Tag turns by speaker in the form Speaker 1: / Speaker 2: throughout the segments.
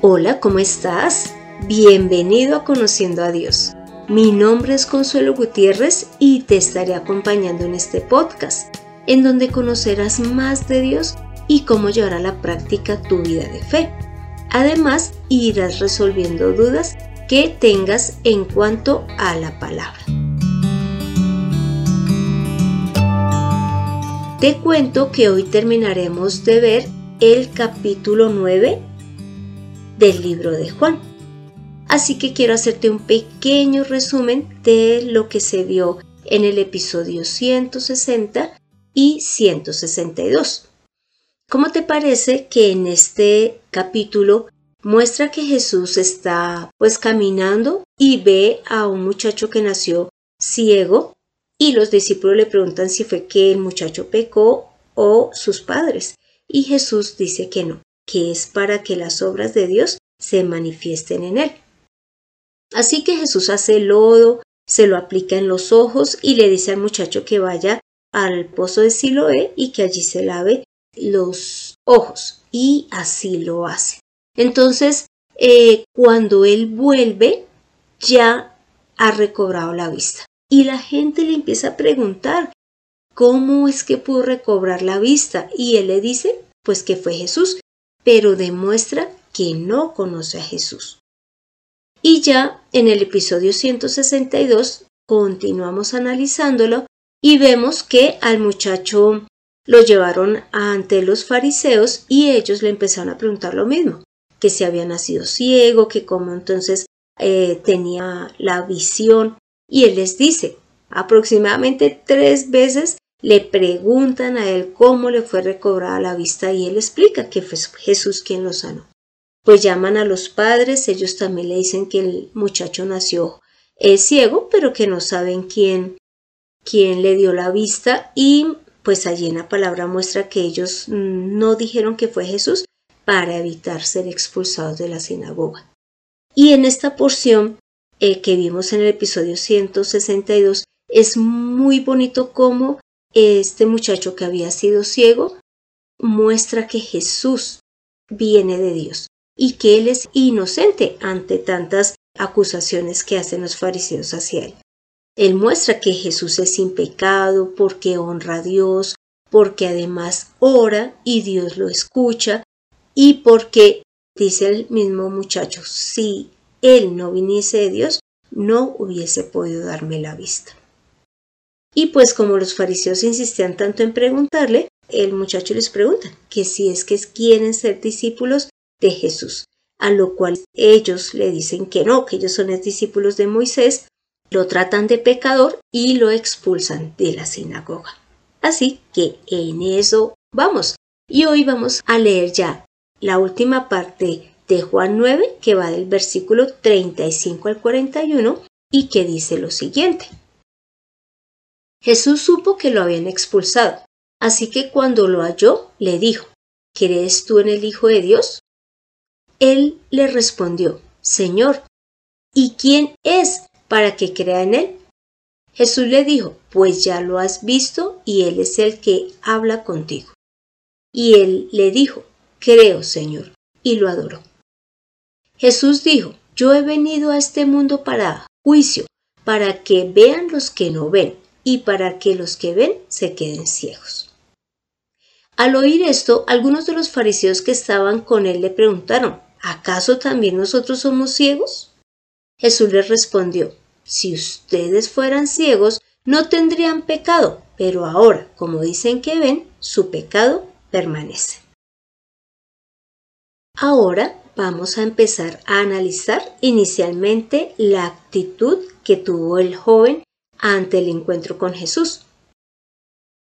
Speaker 1: Hola, ¿cómo estás? Bienvenido a Conociendo a Dios. Mi nombre es Consuelo Gutiérrez y te estaré acompañando en este podcast, en donde conocerás más de Dios y cómo llevar a la práctica tu vida de fe. Además, irás resolviendo dudas que tengas en cuanto a la palabra. Te cuento que hoy terminaremos de ver el capítulo 9 del libro de Juan. Así que quiero hacerte un pequeño resumen de lo que se vio en el episodio 160 y 162. ¿Cómo te parece que en este capítulo muestra que Jesús está pues caminando y ve a un muchacho que nació ciego y los discípulos le preguntan si fue que el muchacho pecó o sus padres y Jesús dice que no, que es para que las obras de Dios se manifiesten en él. Así que Jesús hace lodo, se lo aplica en los ojos y le dice al muchacho que vaya al pozo de Siloé y que allí se lave los ojos. Y así lo hace. Entonces, eh, cuando él vuelve, ya ha recobrado la vista. Y la gente le empieza a preguntar, ¿cómo es que pudo recobrar la vista? Y él le dice, pues que fue Jesús, pero demuestra que no conoce a Jesús. Y ya en el episodio 162 continuamos analizándolo y vemos que al muchacho lo llevaron ante los fariseos y ellos le empezaron a preguntar lo mismo, que si había nacido ciego, que cómo entonces eh, tenía la visión y él les dice, aproximadamente tres veces le preguntan a él cómo le fue recobrada la vista y él explica que fue Jesús quien lo sanó. Pues llaman a los padres, ellos también le dicen que el muchacho nació es ciego, pero que no saben quién, quién le dio la vista y pues allí en la palabra muestra que ellos no dijeron que fue Jesús para evitar ser expulsados de la sinagoga. Y en esta porción eh, que vimos en el episodio 162 es muy bonito cómo este muchacho que había sido ciego muestra que Jesús viene de Dios y que él es inocente ante tantas acusaciones que hacen los fariseos hacia él. Él muestra que Jesús es sin pecado porque honra a Dios, porque además ora y Dios lo escucha y porque, dice el mismo muchacho, si él no viniese de Dios, no hubiese podido darme la vista. Y pues como los fariseos insistían tanto en preguntarle, el muchacho les pregunta que si es que quieren ser discípulos de Jesús, a lo cual ellos le dicen que no, que ellos son discípulos de Moisés, lo tratan de pecador y lo expulsan de la sinagoga. Así que en eso vamos. Y hoy vamos a leer ya la última parte de Juan 9, que va del versículo 35 al 41 y que dice lo siguiente. Jesús supo que lo habían expulsado, así que cuando lo halló, le dijo, ¿Crees tú en el Hijo de Dios? Él le respondió, Señor, ¿y quién es para que crea en él? Jesús le dijo, pues ya lo has visto y él es el que habla contigo. Y él le dijo, creo, Señor, y lo adoró. Jesús dijo, yo he venido a este mundo para juicio, para que vean los que no ven y para que los que ven se queden ciegos. Al oír esto, algunos de los fariseos que estaban con él le preguntaron, ¿acaso también nosotros somos ciegos? Jesús les respondió, si ustedes fueran ciegos, no tendrían pecado, pero ahora, como dicen que ven, su pecado permanece. Ahora vamos a empezar a analizar inicialmente la actitud que tuvo el joven ante el encuentro con Jesús.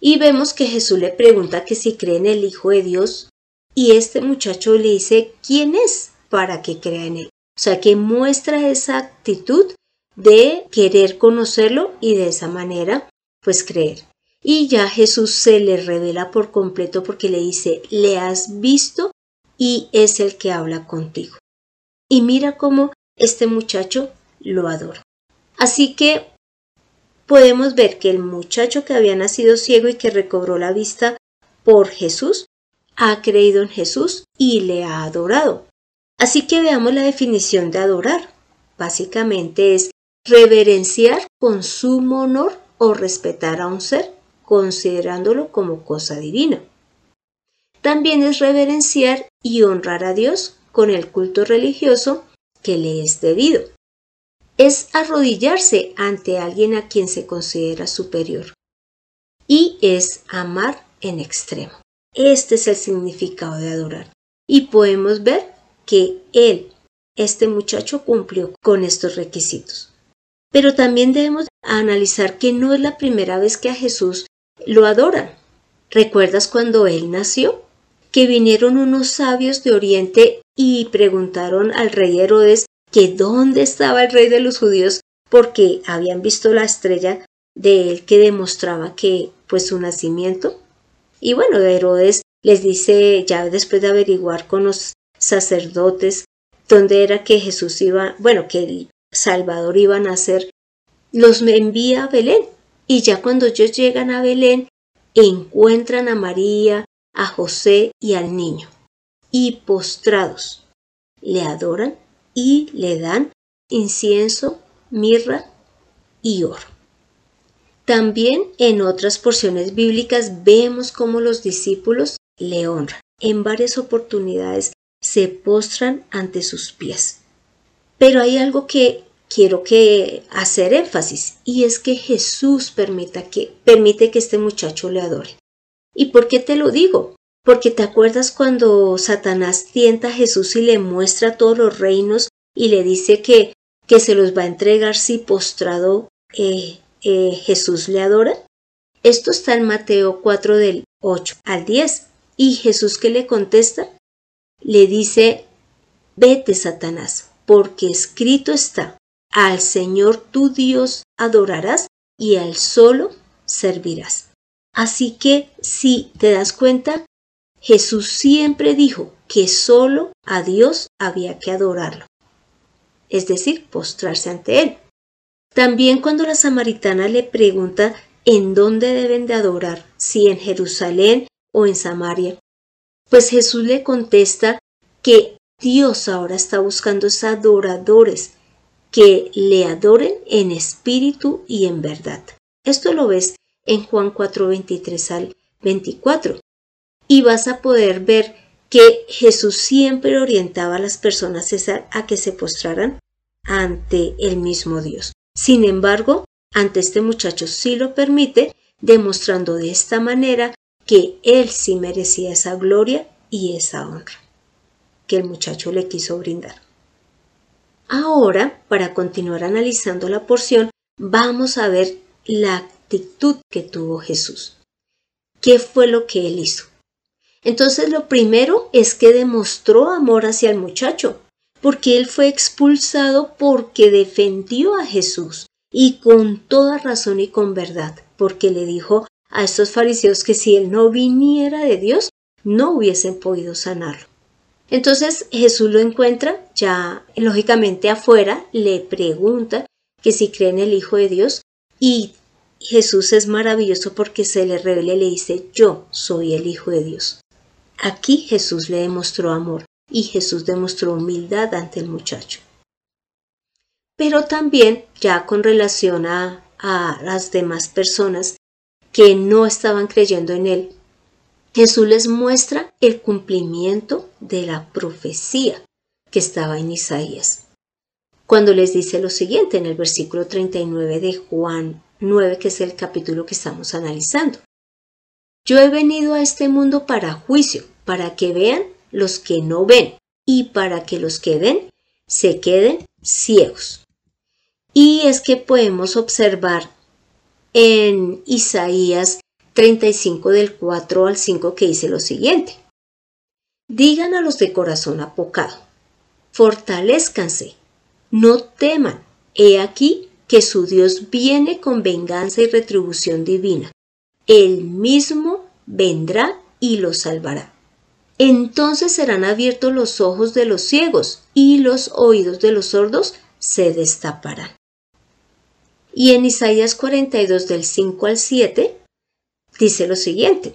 Speaker 1: Y vemos que Jesús le pregunta que si cree en el Hijo de Dios y este muchacho le dice quién es para que crea en él. O sea que muestra esa actitud de querer conocerlo y de esa manera pues creer. Y ya Jesús se le revela por completo porque le dice, le has visto y es el que habla contigo. Y mira cómo este muchacho lo adora. Así que podemos ver que el muchacho que había nacido ciego y que recobró la vista por Jesús, ha creído en Jesús y le ha adorado. Así que veamos la definición de adorar. Básicamente es reverenciar con sumo honor o respetar a un ser, considerándolo como cosa divina. También es reverenciar y honrar a Dios con el culto religioso que le es debido. Es arrodillarse ante alguien a quien se considera superior. Y es amar en extremo. Este es el significado de adorar. Y podemos ver que él, este muchacho, cumplió con estos requisitos. Pero también debemos analizar que no es la primera vez que a Jesús lo adoran. ¿Recuerdas cuando él nació? Que vinieron unos sabios de Oriente y preguntaron al rey Herodes que dónde estaba el rey de los judíos porque habían visto la estrella de él que demostraba que pues su nacimiento. Y bueno, Herodes les dice ya después de averiguar con los sacerdotes dónde era que Jesús iba, bueno, que el Salvador iba a nacer, los envía a Belén. Y ya cuando ellos llegan a Belén, encuentran a María, a José y al niño. Y postrados, le adoran y le dan incienso, mirra y oro. También en otras porciones bíblicas vemos cómo los discípulos le honran. En varias oportunidades se postran ante sus pies. Pero hay algo que quiero que hacer énfasis y es que Jesús permite que este muchacho le adore. ¿Y por qué te lo digo? Porque te acuerdas cuando Satanás tienta a Jesús y le muestra todos los reinos y le dice que, que se los va a entregar si postrado eh, eh, Jesús le adora. Esto está en Mateo 4 del 8 al 10. Y Jesús que le contesta, le dice, vete Satanás, porque escrito está, al Señor tu Dios adorarás y al solo servirás. Así que si te das cuenta, Jesús siempre dijo que solo a Dios había que adorarlo, es decir, postrarse ante Él. También cuando la samaritana le pregunta en dónde deben de adorar, si en Jerusalén o en Samaria, pues Jesús le contesta que Dios ahora está buscando adoradores que le adoren en espíritu y en verdad. Esto lo ves en Juan 4, 23 al 24. Y vas a poder ver que Jesús siempre orientaba a las personas a que se postraran ante el mismo Dios. Sin embargo, ante este muchacho sí lo permite, demostrando de esta manera que él sí merecía esa gloria y esa honra que el muchacho le quiso brindar. Ahora, para continuar analizando la porción, vamos a ver la actitud que tuvo Jesús. ¿Qué fue lo que él hizo? Entonces lo primero es que demostró amor hacia el muchacho, porque él fue expulsado porque defendió a Jesús y con toda razón y con verdad, porque le dijo a estos fariseos que si él no viniera de Dios, no hubiesen podido sanarlo. Entonces Jesús lo encuentra ya lógicamente afuera, le pregunta que si cree en el Hijo de Dios y Jesús es maravilloso porque se le revela y le dice yo soy el Hijo de Dios. Aquí Jesús le demostró amor y Jesús demostró humildad ante el muchacho. Pero también ya con relación a, las demás personas que no estaban creyendo en él, Jesús les muestra el cumplimiento de la profecía que estaba en Isaías. Cuando les dice lo siguiente en el versículo 39 de Juan 9, que es el capítulo que estamos analizando. Yo he venido a este mundo para juicio, para que vean los que no ven y para que los que ven se queden ciegos. Y es que podemos observar en Isaías 35 del 4 al 5 que dice lo siguiente. Digan a los de corazón apocado, fortalezcanse, no teman, he aquí que su Dios viene con venganza y retribución divina. Él mismo vendrá y los salvará. Entonces serán abiertos los ojos de los ciegos y los oídos de los sordos se destaparán. Y en Isaías 42 del 5 al 7 dice lo siguiente.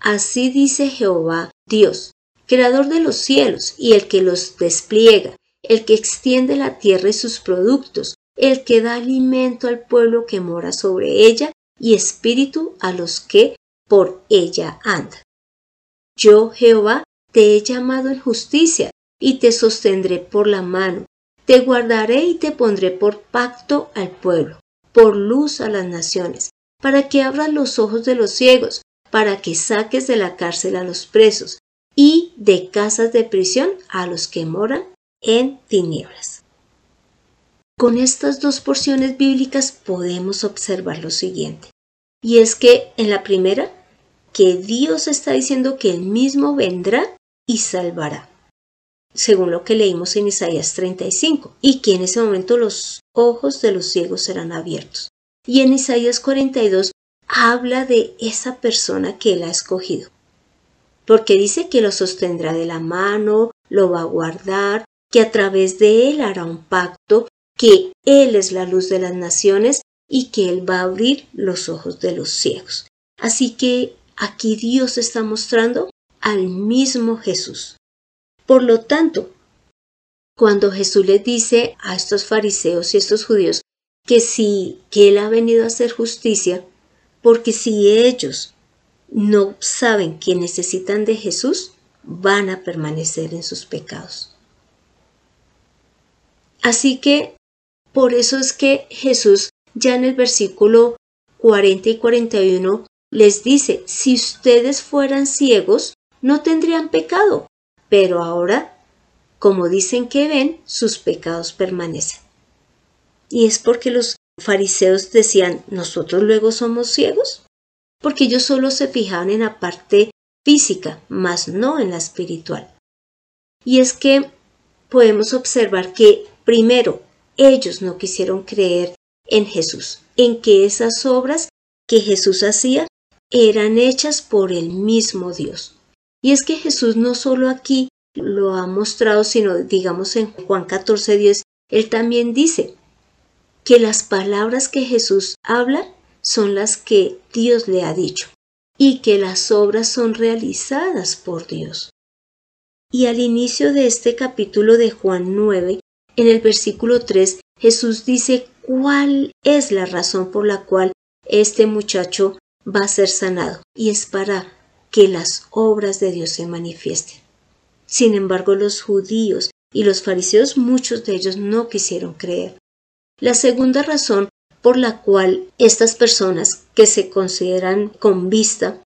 Speaker 1: Así dice Jehová Dios, creador de los cielos y el que los despliega, el que extiende la tierra y sus productos, el que da alimento al pueblo que mora sobre ella y espíritu a los que por ella andan. Yo, Jehová, te he llamado en justicia y te sostendré por la mano, te guardaré y te pondré por pacto al pueblo, por luz a las naciones, para que abras los ojos de los ciegos, para que saques de la cárcel a los presos y de casas de prisión a los que moran en tinieblas. Con estas dos porciones bíblicas podemos observar lo siguiente, y es que en la primera, que Dios está diciendo que Él mismo vendrá y salvará, según lo que leímos en Isaías 35, y que en ese momento los ojos de los ciegos serán abiertos. Y en Isaías 42 habla de esa persona que Él ha escogido, porque dice que lo sostendrá de la mano, lo va a guardar, que a través de él hará un pacto, que él es la luz de las naciones y que él va a abrir los ojos de los ciegos. Así que aquí Dios está mostrando al mismo Jesús. Por lo tanto, cuando Jesús le dice a estos fariseos y estos judíos que sí, que él ha venido a hacer justicia, porque si ellos no saben que necesitan de Jesús, van a permanecer en sus pecados. Así que por eso es que Jesús ya en el versículo 40 y 41 les dice, si ustedes fueran ciegos, no tendrían pecado, pero ahora, como dicen que ven, sus pecados permanecen. Y es porque los fariseos decían, ¿nosotros luego somos ciegos? Porque ellos solo se fijaban en la parte física, mas no en la espiritual. Y es que podemos observar que Primero, ellos no quisieron creer en Jesús, en que esas obras que Jesús hacía eran hechas por el mismo Dios. Y es que Jesús no solo aquí lo ha mostrado, sino digamos en Juan 14, 10, él también dice que las palabras que Jesús habla son las que Dios le ha dicho y que las obras son realizadas por Dios. Y al inicio de este capítulo de Juan 9, en el versículo 3, Jesús dice cuál es la razón por la cual este muchacho va a ser sanado, y es para que las obras de Dios se manifiesten. Sin embargo, los judíos y los fariseos, muchos de ellos no quisieron creer. La segunda razón por la cual estas personas que se consideran con vista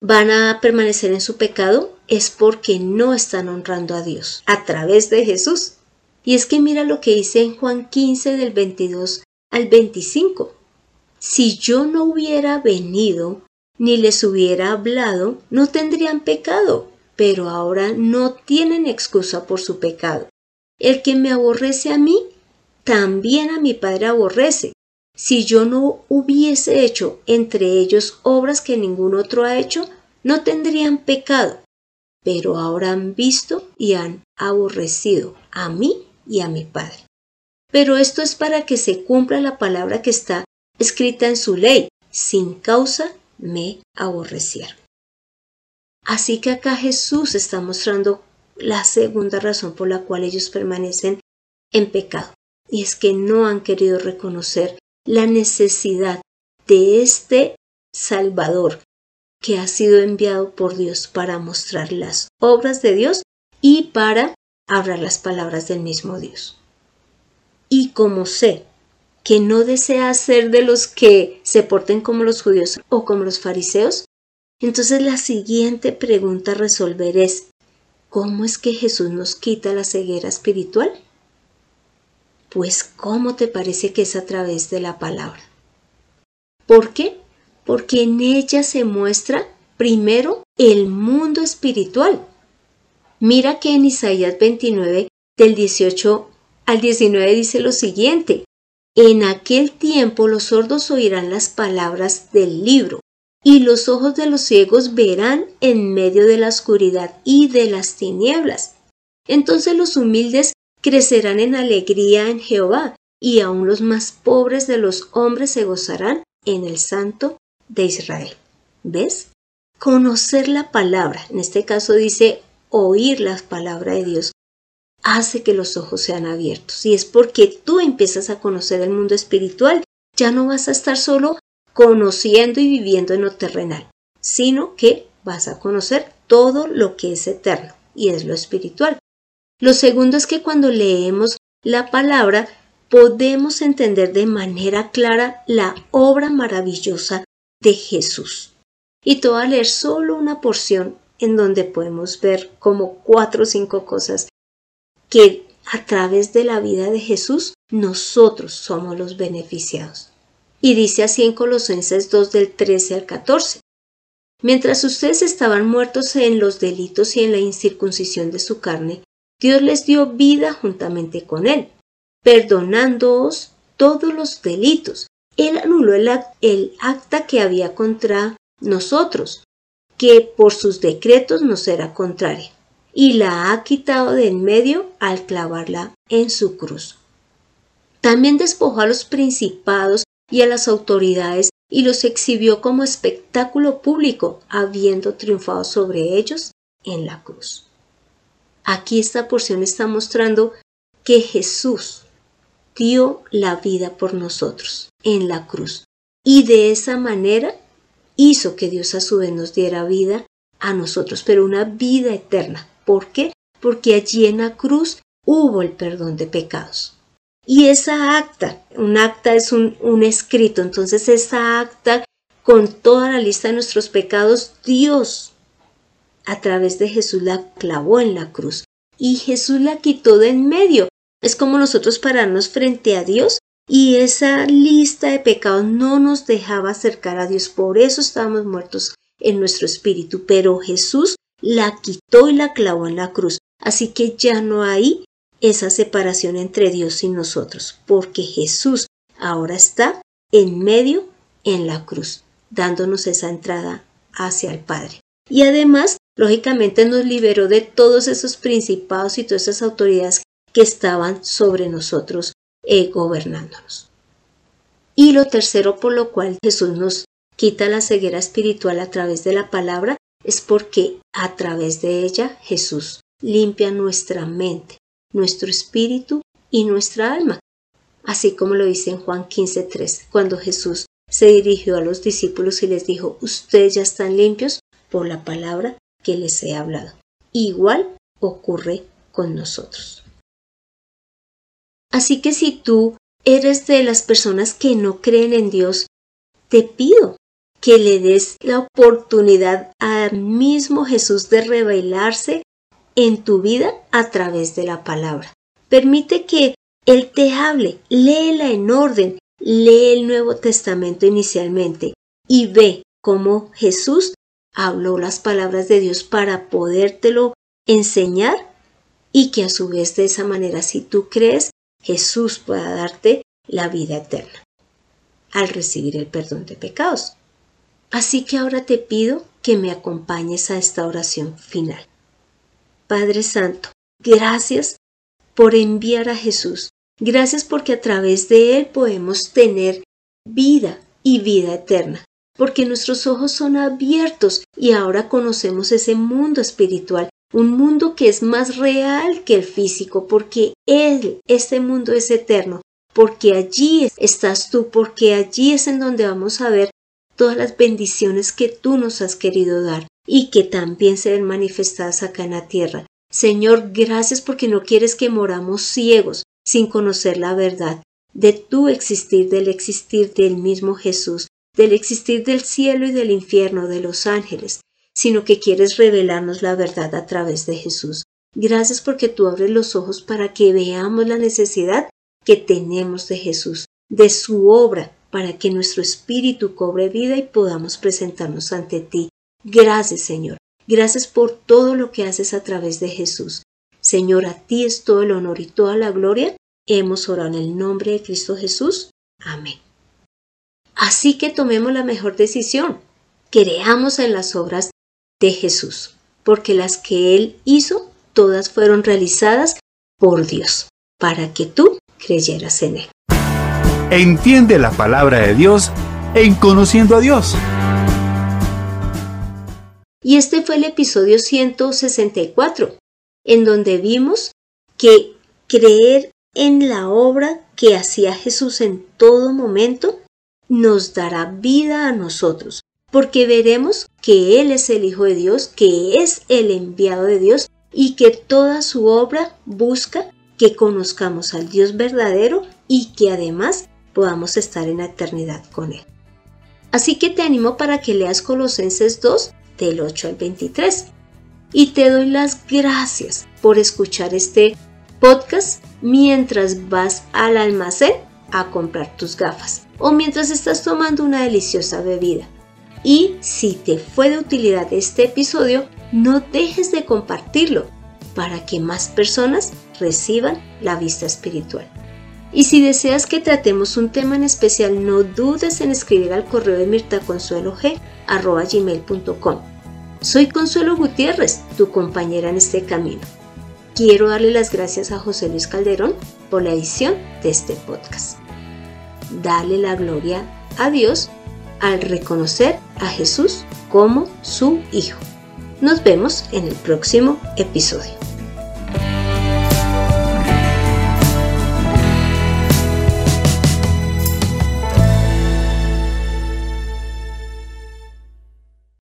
Speaker 1: van a permanecer en su pecado es porque no están honrando a Dios a través de Jesús. Y es que mira lo que dice en Juan 15 del 22 al 25. Si yo no hubiera venido ni les hubiera hablado, no tendrían pecado, pero ahora no tienen excusa por su pecado. El que me aborrece a mí, también a mi Padre aborrece. Si yo no hubiese hecho entre ellos obras que ningún otro ha hecho, no tendrían pecado, pero ahora han visto y han aborrecido a mí y a mi Padre. Pero esto es para que se cumpla la palabra que está escrita en su ley, sin causa me aborrecieron. Así que acá Jesús está mostrando la segunda razón por la cual ellos permanecen en pecado, y es que no han querido reconocer la necesidad de este Salvador que ha sido enviado por Dios para mostrar las obras de Dios y para hablar las palabras del mismo Dios. Y como sé que no desea ser de los que se porten como los judíos o como los fariseos, entonces la siguiente pregunta a resolver es, ¿cómo es que Jesús nos quita la ceguera espiritual? Pues ¿cómo te parece que es a través de la palabra? ¿Por qué? Porque en ella se muestra primero el mundo espiritual Mira que en Isaías 29, del 18 al 19 dice lo siguiente, en aquel tiempo los sordos oirán las palabras del libro, y los ojos de los ciegos verán en medio de la oscuridad y de las tinieblas. Entonces los humildes crecerán en alegría en Jehová, y aun los más pobres de los hombres se gozarán en el Santo de Israel. ¿Ves? Conocer la palabra, en este caso dice oír la palabra de Dios, hace que los ojos sean abiertos. Y es porque tú empiezas a conocer el mundo espiritual. Ya no vas a estar solo conociendo y viviendo en lo terrenal, sino que vas a conocer todo lo que es eterno y es lo espiritual. Lo segundo es que cuando leemos la palabra podemos entender de manera clara la obra maravillosa de Jesús. Y te voy a leer solo una porción en donde podemos ver como cuatro o cinco cosas que a través de la vida de Jesús nosotros somos los beneficiados. Y dice así en Colosenses 2 del 13 al 14. Mientras ustedes estaban muertos en los delitos y en la incircuncisión de su carne, Dios les dio vida juntamente con Él, perdonándoos todos los delitos. Él anuló el, acta que había contra nosotros, que por sus decretos nos era contraria, y la ha quitado de en medio al clavarla en su cruz. También despojó a los principados y a las autoridades y los exhibió como espectáculo público, habiendo triunfado sobre ellos en la cruz. Aquí esta porción está mostrando que Jesús dio la vida por nosotros en la cruz y de esa manera hizo que Dios a su vez nos diera vida a nosotros, pero una vida eterna. ¿Por qué? Porque allí en la cruz hubo el perdón de pecados. Y esa acta, un acta es un, escrito, entonces esa acta con toda la lista de nuestros pecados, Dios a través de Jesús la clavó en la cruz y Jesús la quitó de en medio. Es como nosotros pararnos frente a Dios y esa lista de pecados no nos dejaba acercar a Dios. Por eso estábamos muertos en nuestro espíritu. Pero Jesús la quitó y la clavó en la cruz. Así que ya no hay esa separación entre Dios y nosotros, porque Jesús ahora está en medio en la cruz, dándonos esa entrada hacia el Padre. Y además, lógicamente nos liberó de todos esos principados y todas esas autoridades que estaban sobre nosotros eh, gobernándonos. Y lo tercero por lo cual Jesús nos quita la ceguera espiritual a través de la palabra es porque a través de ella Jesús limpia nuestra mente, nuestro espíritu y nuestra alma, así como lo dice en Juan 15.3, cuando Jesús se dirigió a los discípulos y les dijo, ustedes ya están limpios por la palabra que les he hablado. Igual ocurre con nosotros. Así que si tú eres de las personas que no creen en Dios, te pido que le des la oportunidad al mismo Jesús de revelarse en tu vida a través de la palabra. Permite que Él te hable, léela en orden, lee el Nuevo Testamento inicialmente y ve cómo Jesús habló las palabras de Dios para podértelo enseñar y que a su vez de esa manera si tú crees Jesús pueda darte la vida eterna al recibir el perdón de pecados. Así que ahora te pido que me acompañes a esta oración final. Padre Santo, gracias por enviar a Jesús. Gracias porque a través de Él podemos tener vida y vida eterna, porque nuestros ojos son abiertos y ahora conocemos ese mundo espiritual un mundo que es más real que el físico, porque Él, este mundo es eterno, porque allí estás tú, porque allí es en donde vamos a ver todas las bendiciones que tú nos has querido dar y que también se ven manifestadas acá en la tierra. Señor, gracias porque no quieres que moramos ciegos sin conocer la verdad de tu existir, del existir del mismo Jesús, del existir del cielo y del infierno, de los ángeles, sino que quieres revelarnos la verdad a través de Jesús. Gracias porque tú abres los ojos para que veamos la necesidad que tenemos de Jesús, de su obra, para que nuestro espíritu cobre vida y podamos presentarnos ante ti. Gracias, Señor. Gracias por todo lo que haces a través de Jesús. Señor, a ti es todo el honor y toda la gloria. Hemos orado en el nombre de Cristo Jesús. Amén. Así que tomemos la mejor decisión. Creamos en las obras de Jesús, porque las que Él hizo, todas fueron realizadas por Dios, para que tú creyeras en Él.
Speaker 2: Entiende la palabra de Dios en conociendo a Dios.
Speaker 1: Y este fue el episodio 164, en donde vimos que creer en la obra que hacía Jesús en todo momento nos dará vida a nosotros, porque veremos que Él es el Hijo de Dios, que es el enviado de Dios y que toda su obra busca que conozcamos al Dios verdadero y que además podamos estar en eternidad con Él. Así que te animo para que leas Colosenses 2 del 8 al 23. Y te doy las gracias por escuchar este podcast mientras vas al almacén a comprar tus gafas o mientras estás tomando una deliciosa bebida. Y si te fue de utilidad este episodio, no dejes de compartirlo para que más personas reciban la vista espiritual. Y si deseas que tratemos un tema en especial, no dudes en escribir al correo de mirtaconsuelog.com. Soy Consuelo Gutiérrez, tu compañera en este camino. Quiero darle las gracias a José Luis Calderón por la edición de este podcast. Dale la gloria a Dios al reconocer a Jesús como su Hijo. Nos vemos en el próximo episodio.